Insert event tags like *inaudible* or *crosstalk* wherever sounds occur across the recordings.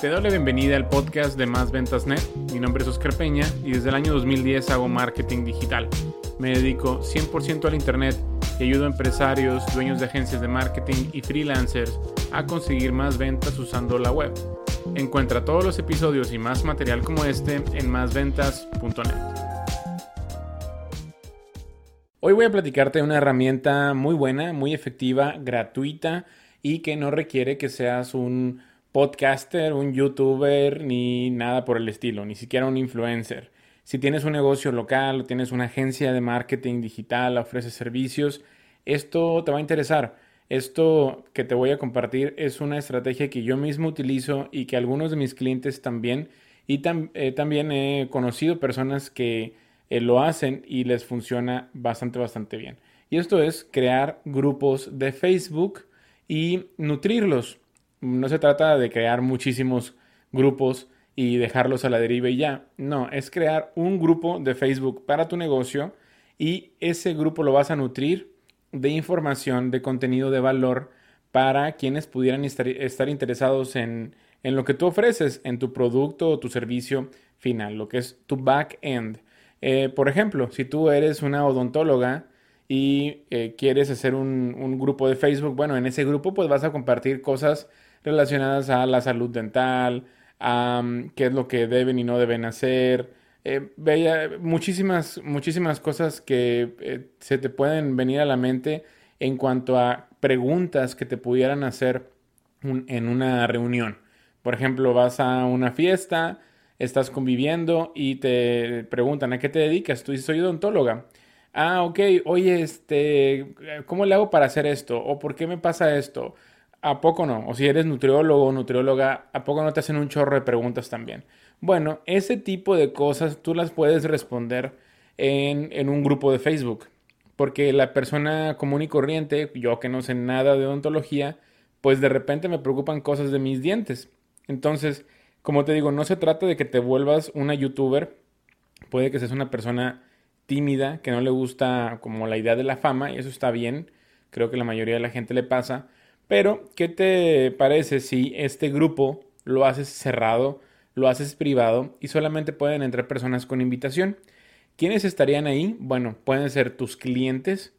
Te doy la bienvenida al podcast de Más Ventas Net. Mi nombre es Oscar Peña y desde el año 2010 hago marketing digital. Me dedico 100% al Internet y ayudo a empresarios, dueños de agencias de marketing y freelancers a conseguir más ventas usando la web. Encuentra todos los episodios y más material como este en másventas.net. Hoy voy a platicarte de una herramienta muy buena, muy efectiva, gratuita y que no requiere que seas un podcaster, un youtuber, ni nada por el estilo, ni siquiera un influencer. Si tienes un negocio local o tienes una agencia de marketing digital, ofreces servicios, esto te va a interesar. Esto que te voy a compartir es una estrategia que yo mismo utilizo y que algunos de mis clientes también. Y eh, también he conocido personas que eh, lo hacen y les funciona bastante, bastante bien. Y esto es crear grupos de Facebook y nutrirlos no se trata de crear muchísimos grupos y dejarlos a la deriva y ya. No, es crear un grupo de Facebook para tu negocio y ese grupo lo vas a nutrir de información, de contenido de valor para quienes pudieran estar, interesados en, lo que tú ofreces, en tu producto o tu servicio final, lo que es tu back-end. Eh, por ejemplo, si tú eres una odontóloga y eh, quieres hacer un, un, grupo de Facebook, bueno, en ese grupo pues vas a compartir cosas relacionadas a la salud dental, a mm, qué es lo que deben y no deben hacer. Eh, muchísimas, muchísimas cosas que eh, se te pueden venir a la mente en cuanto a preguntas que te pudieran hacer en una reunión. Por ejemplo, vas a una fiesta, estás conviviendo y te preguntan a qué te dedicas. Tú dices, soy odontóloga. Ah, ok, oye, este, ¿cómo le hago para hacer esto? ¿O por qué me pasa esto? ¿A poco no? O si eres nutriólogo o nutrióloga, ¿a poco no te hacen un chorro de preguntas también? Bueno, ese tipo de cosas tú las puedes responder en, en un grupo de Facebook. Porque la persona común y corriente, yo que no sé nada de odontología, pues de repente me preocupan cosas de mis dientes. Entonces, como te digo, no se trata de que te vuelvas una youtuber. Puede que seas una persona tímida, que no le gusta como la idea de la fama, y eso está bien. Creo que la mayoría de la gente le pasa. Pero, ¿qué te parece si este grupo lo haces cerrado, lo haces privado y solamente pueden entrar personas con invitación? ¿Quiénes estarían ahí? Bueno, pueden ser tus clientes,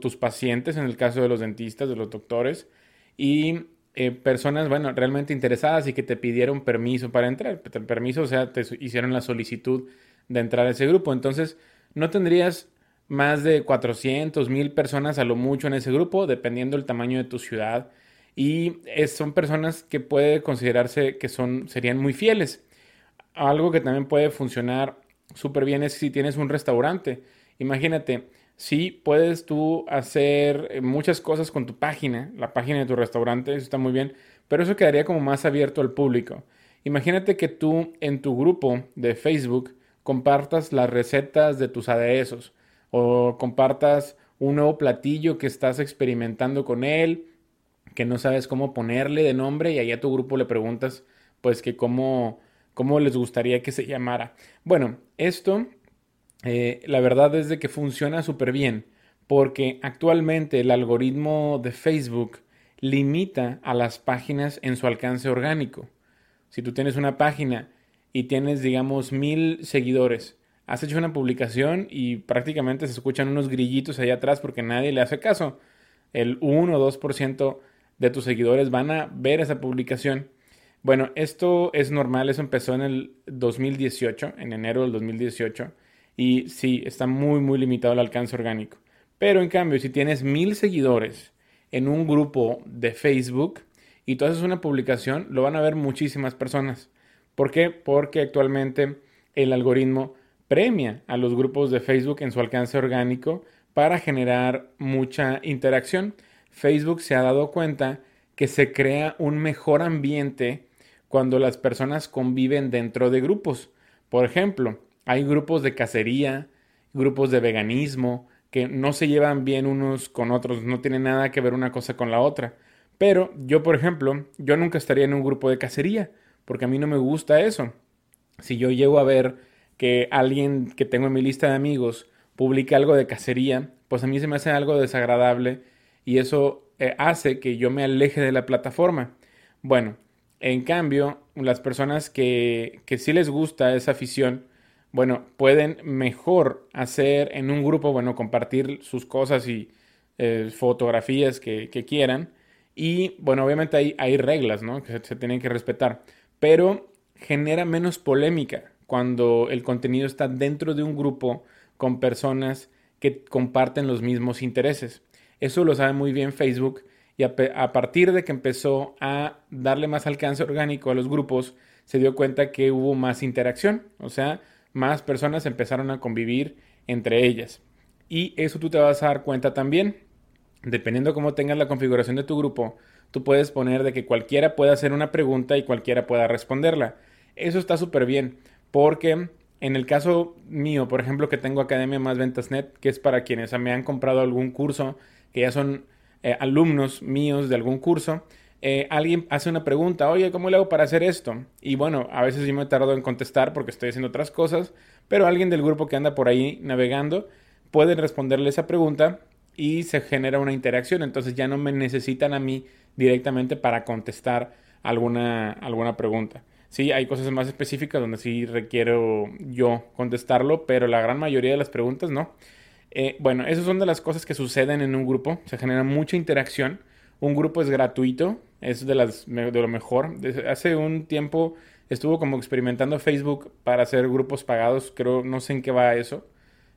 tus pacientes, en el caso de los dentistas, de los doctores, y eh, personas, bueno, realmente interesadas y que te pidieron permiso para entrar. Permiso, o sea, te hicieron la solicitud de entrar a ese grupo. Entonces, no tendrías más de 400, mil personas a lo mucho en ese grupo, dependiendo del tamaño de tu ciudad. Y son personas que puede considerarse que son, serían muy fieles. Algo que también puede funcionar súper bien es si tienes un restaurante. Imagínate, si puedes tú hacer eh, muchas cosas con tu página, la página de tu restaurante, eso está muy bien, pero eso quedaría como más abierto al público. Imagínate que tú en tu grupo de Facebook compartas las recetas de tus aderezos o compartas un nuevo platillo que estás experimentando con él, que no sabes cómo ponerle de nombre y ahí a tu grupo le preguntas pues que cómo, cómo les gustaría que se llamara. Bueno, esto eh, la verdad es de que funciona súper bien porque actualmente el algoritmo de Facebook limita a las páginas en su alcance orgánico. Si tú tienes una página y tienes, digamos, mil seguidores, has hecho una publicación y prácticamente se escuchan unos grillitos allá atrás porque nadie le hace caso. El 1 o 2% de tus seguidores van a ver esa publicación. Bueno, esto es normal, eso empezó en el 2018, en enero del 2018, y sí, está muy, muy limitado el alcance orgánico. Pero en cambio, si tienes mil seguidores en un grupo de Facebook y tú haces una publicación, lo van a ver muchísimas personas. ¿Por qué? Porque actualmente el algoritmo premia a los grupos de Facebook en su alcance orgánico para generar mucha interacción. Facebook se ha dado cuenta que se crea un mejor ambiente cuando las personas conviven dentro de grupos. Por ejemplo, hay grupos de cacería, grupos de veganismo, que no se llevan bien unos con otros, no tienen nada que ver una cosa con la otra. Pero yo, por ejemplo, yo nunca estaría en un grupo de cacería, porque a mí no me gusta eso. Si yo llego a ver que alguien que tengo en mi lista de amigos publique algo de cacería, pues a mí se me hace algo desagradable y eso eh, hace que yo me aleje de la plataforma. Bueno, En cambio, las personas que, que sí les gusta esa afición, bueno, pueden mejor hacer en un grupo, bueno, compartir sus cosas y eh, fotografías que, quieran. Y bueno, obviamente hay, hay reglas, ¿no? Que se, tienen que respetar. Pero genera menos polémica cuando el contenido está dentro de un grupo con personas que comparten los mismos intereses. Eso lo sabe muy bien Facebook y a, partir de que empezó a darle más alcance orgánico a los grupos, se dio cuenta que hubo más interacción, o sea, más personas empezaron a convivir entre ellas. Y eso tú te vas a dar cuenta también. Dependiendo cómo tengas la configuración de tu grupo, tú puedes poner de que cualquiera pueda hacer una pregunta y cualquiera pueda responderla. Eso está súper bien, porque en el caso mío, por ejemplo, que tengo Academia Más Ventas Net, que es para quienes me han comprado algún curso, que ya son eh, alumnos míos de algún curso, eh, alguien hace una pregunta, oye, ¿cómo le hago para hacer esto? Y bueno, a veces yo me tardo en contestar porque estoy haciendo otras cosas, pero alguien del grupo que anda por ahí navegando puede responderle esa pregunta y se genera una interacción. Entonces ya no me necesitan a mí directamente para contestar alguna, alguna pregunta. Sí, hay cosas más específicas donde sí requiero yo contestarlo, pero la gran mayoría de las preguntas no. Eh, bueno, esas son de las cosas que suceden en un grupo. Se genera mucha interacción. Un grupo es gratuito, es de, las, de lo mejor. hace un tiempo estuvo como experimentando Facebook para hacer grupos pagados, creo, no sé en qué va eso.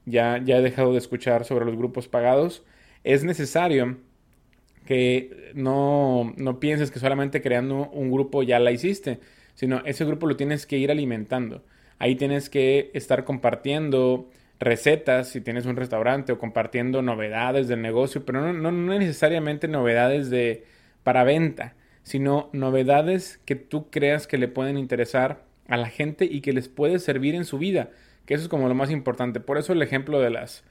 Ya, ya he dejado de escuchar sobre los grupos pagados. Es necesario que no, no pienses que solamente creando un grupo ya la hiciste, sino ese grupo lo tienes que ir alimentando. Ahí tienes que estar compartiendo recetas si tienes un restaurante o compartiendo novedades del negocio, pero no, no, no necesariamente novedades de para venta, sino novedades que tú creas que le pueden interesar a la gente y que les puede servir en su vida, que eso es como lo más importante. Por eso el ejemplo de las,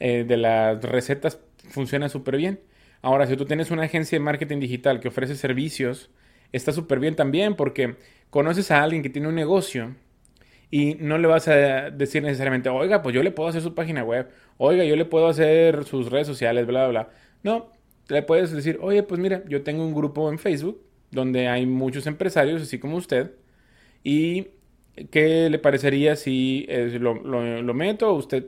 eh, de las recetas funciona súper bien. Ahora, si tú tienes una agencia de marketing digital que ofrece servicios, está súper bien también porque conoces a alguien que tiene un negocio y no le vas a decir necesariamente, oiga, pues yo le puedo hacer su página web, oiga, yo le puedo hacer sus redes sociales, bla, bla, bla. No, le puedes decir, oye, pues mira, yo tengo un grupo en Facebook donde hay muchos empresarios, así como usted, y ¿qué le parecería si eh, lo, lo, meto? Usted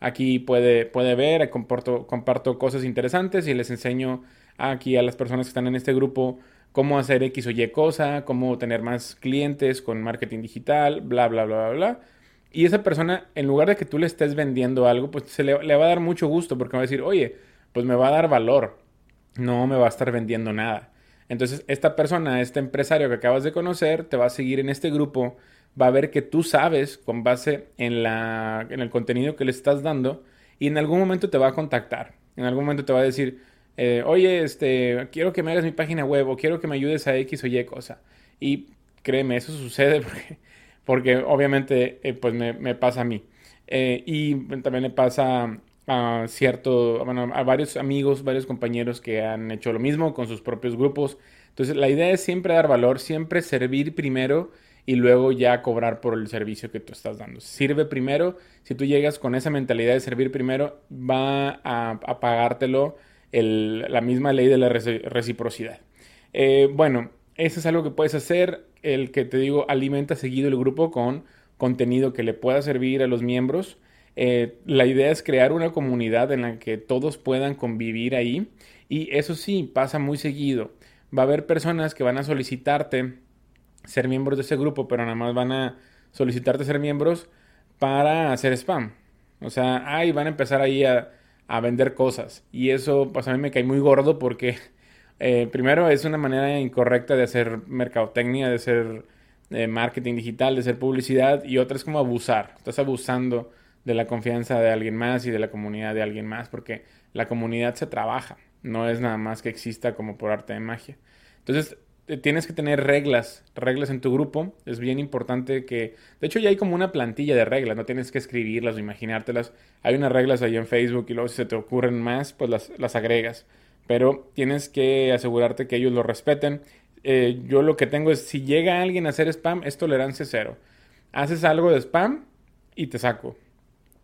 aquí puede, puede ver, comparto, comparto cosas interesantes y les enseño aquí a las personas que están en este grupo cómo hacer X o Y cosa, cómo tener más clientes con marketing digital, bla, bla, bla, bla, bla. Y esa persona, en lugar de que tú le estés vendiendo algo, pues se le, va a dar mucho gusto porque va a decir, oye, pues me va a dar valor no me va a estar vendiendo nada. Entonces, esta persona, este empresario que acabas de conocer, te va a seguir en este grupo, va a ver que tú sabes con base en, la, en el contenido que le estás dando y en algún momento te va a contactar. En algún momento te va a decir, eh, oye, este, quiero que me hagas mi página web o quiero que me ayudes a X o Y cosa. Y créeme, eso sucede *laughs* porque, porque obviamente eh, pues me, pasa a mí. Eh, y también le pasa a cierto, bueno, a varios amigos, varios compañeros que han hecho lo mismo con sus propios grupos. Entonces, la idea es siempre dar valor, siempre servir primero y luego ya cobrar por el servicio que tú estás dando. Sirve primero, si tú llegas con esa mentalidad de servir primero, va a, pagártelo la misma ley de la reciprocidad. Eh, bueno, eso es algo que puedes hacer, el que te digo, alimenta seguido el grupo con contenido que le pueda servir a los miembros eh, la idea es crear una comunidad en la que todos puedan convivir ahí y eso sí, pasa muy seguido. Va a haber personas que van a solicitarte ser miembros de ese grupo, pero nada más van a solicitarte ser miembros para hacer spam. O sea, ahí van a empezar ahí a, vender cosas. Y eso, pues a mí me cae muy gordo porque, *laughs* eh, primero, es una manera incorrecta de hacer mercadotecnia, de hacer eh, marketing digital, de hacer publicidad. Y otra es como abusar. Estás abusando de la confianza de alguien más y de la comunidad de alguien más, porque la comunidad se trabaja, no es nada más que exista como por arte de magia. Entonces, tienes que tener reglas, reglas en tu grupo. Es bien importante que, de hecho ya hay como una plantilla de reglas, no tienes que escribirlas o imaginártelas. Hay unas reglas ahí en Facebook y luego si se te ocurren más, pues las, las agregas. Pero tienes que asegurarte que ellos lo respeten. Eh, yo lo que tengo es, si llega alguien a hacer spam, es tolerancia cero. Haces algo de spam y te saco.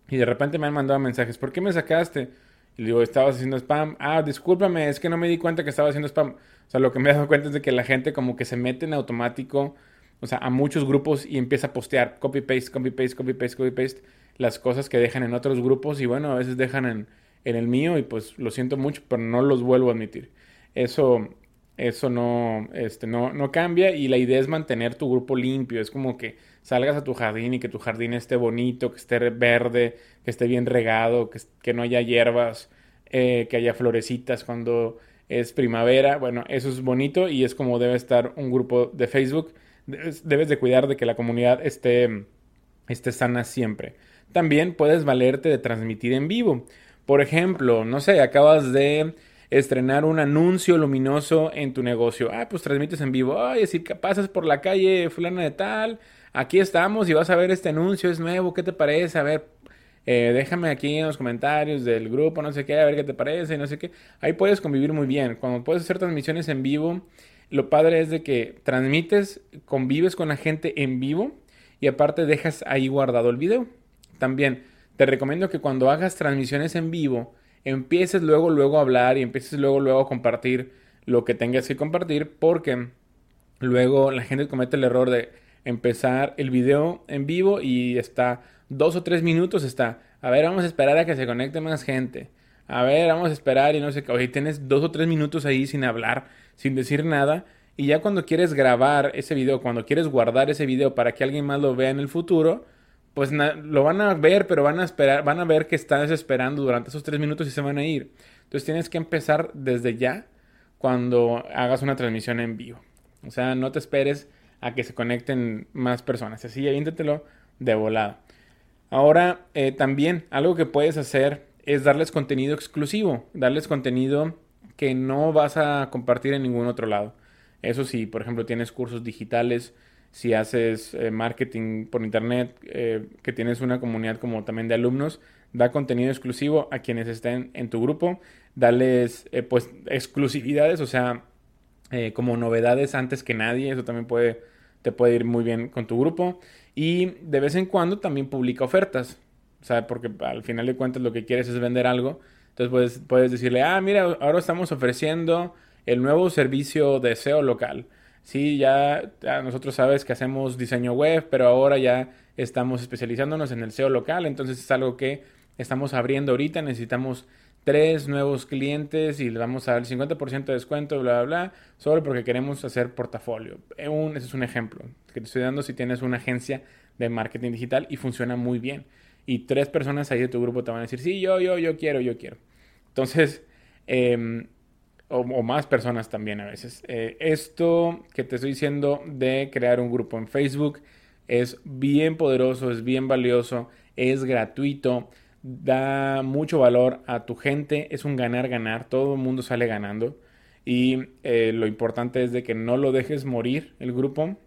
Y de repente me han mandado mensajes, ¿por qué me sacaste? Y le digo, estabas haciendo spam. Ah, discúlpame, es que no me di cuenta que estaba haciendo spam. O sea, lo que me he dado cuenta es de que la gente como que se mete en automático, o sea, a muchos grupos y empieza a postear copy-paste, copy-paste, copy-paste, copy-paste, las cosas que dejan en otros grupos y bueno, a veces dejan en, en el mío y pues lo siento mucho, pero no los vuelvo a admitir. Eso, eso no, este, no, no cambia y la idea es mantener tu grupo limpio. Es como que salgas a tu jardín y que tu jardín esté bonito, que esté verde, que esté bien regado, que, que no haya hierbas, eh, que haya florecitas cuando es primavera. Bueno, eso es bonito y es como debe estar un grupo de Facebook. Debes, de cuidar de que la comunidad esté, esté sana siempre. También puedes valerte de transmitir en vivo. Por ejemplo, no sé, acabas de estrenar un anuncio luminoso en tu negocio. Ah, pues transmites en vivo. Ay, que pasas por la calle fulana de tal, aquí estamos y vas a ver este anuncio, es nuevo, ¿qué te parece? A ver, eh, déjame aquí en los comentarios del grupo, no sé qué, a ver qué te parece, no sé qué. Ahí puedes convivir muy bien. Cuando puedes hacer transmisiones en vivo, lo padre es de que transmites, convives con la gente en vivo y aparte dejas ahí guardado el video. También te recomiendo que cuando hagas transmisiones en vivo, empieces luego, luego a hablar y empieces luego, luego a compartir lo que tengas que compartir, porque luego la gente comete el error de empezar el video en vivo y está dos o tres minutos, está, a ver, vamos a esperar a que se conecte más gente. A ver, vamos a esperar y no sé qué. Oye, tienes dos o tres minutos ahí sin hablar, sin decir nada. Y ya cuando quieres grabar ese video, cuando quieres guardar ese video para que alguien más lo vea en el futuro, pues lo van a ver, pero van a esperar, van a ver que estás esperando durante esos tres minutos y se van a ir. Entonces tienes que empezar desde ya cuando hagas una transmisión en vivo. O sea, no te esperes a que se conecten más personas. Así, inténtelo de volada. Ahora, eh, también algo que puedes hacer es darles contenido exclusivo, darles contenido que no vas a compartir en ningún otro lado. Eso sí, por ejemplo, tienes cursos digitales si haces eh, marketing por internet, eh, que tienes una comunidad como también de alumnos, da contenido exclusivo a quienes estén en tu grupo, dales pues exclusividades, o sea, como novedades antes que nadie, eso también puede, te puede ir muy bien con tu grupo. Y de vez en cuando también publica ofertas, o sea, porque al final de cuentas lo que quieres es vender algo. Entonces puedes, puedes decirle, ah, mira, ahora estamos ofreciendo el nuevo servicio de SEO local sí, ya, nosotros sabes que hacemos diseño web, pero ahora ya estamos especializándonos en el SEO local, entonces es algo que estamos abriendo ahorita, necesitamos tres nuevos clientes y le vamos a dar el 50% de descuento, bla, bla, bla, solo porque queremos hacer portafolio. Eh, un, ese es un ejemplo que te estoy dando si tienes una agencia de marketing digital y funciona muy bien. Y tres personas ahí de tu grupo te van a decir, sí, yo, yo, yo quiero, yo quiero. Entonces, eh, o, más personas también a veces. Eh, esto que te estoy diciendo de crear un grupo en Facebook es bien poderoso, es bien valioso, es gratuito, da mucho valor a tu gente, es un ganar-ganar, todo el mundo sale ganando. Y eh, lo importante es de que no lo dejes morir el grupo.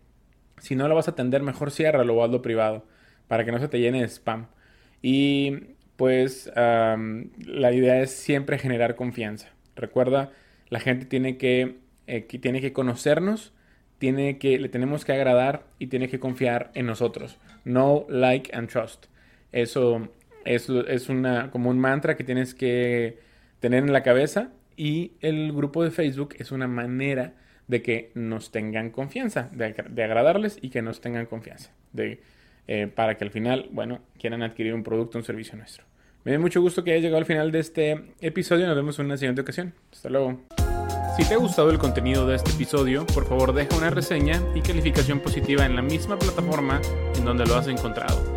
Si no lo vas a atender, mejor ciérralo o hazlo privado para que no se te llene de spam. Y pues la idea es siempre generar confianza. Recuerda la gente tiene que, eh, tiene que conocernos, tiene que, le tenemos que agradar y tiene que confiar en nosotros. No like and trust. Eso es, una, como un mantra que tienes que tener en la cabeza y el grupo de Facebook es una manera de que nos tengan confianza, de, agradarles y que nos tengan confianza, de, eh, para que al final, bueno, quieran adquirir un producto un servicio nuestro. Me da mucho gusto que hayas llegado al final de este episodio. Nos vemos en una siguiente ocasión. Hasta luego. Si te ha gustado el contenido de este episodio, por favor deja una reseña y calificación positiva en la misma plataforma en donde lo has encontrado.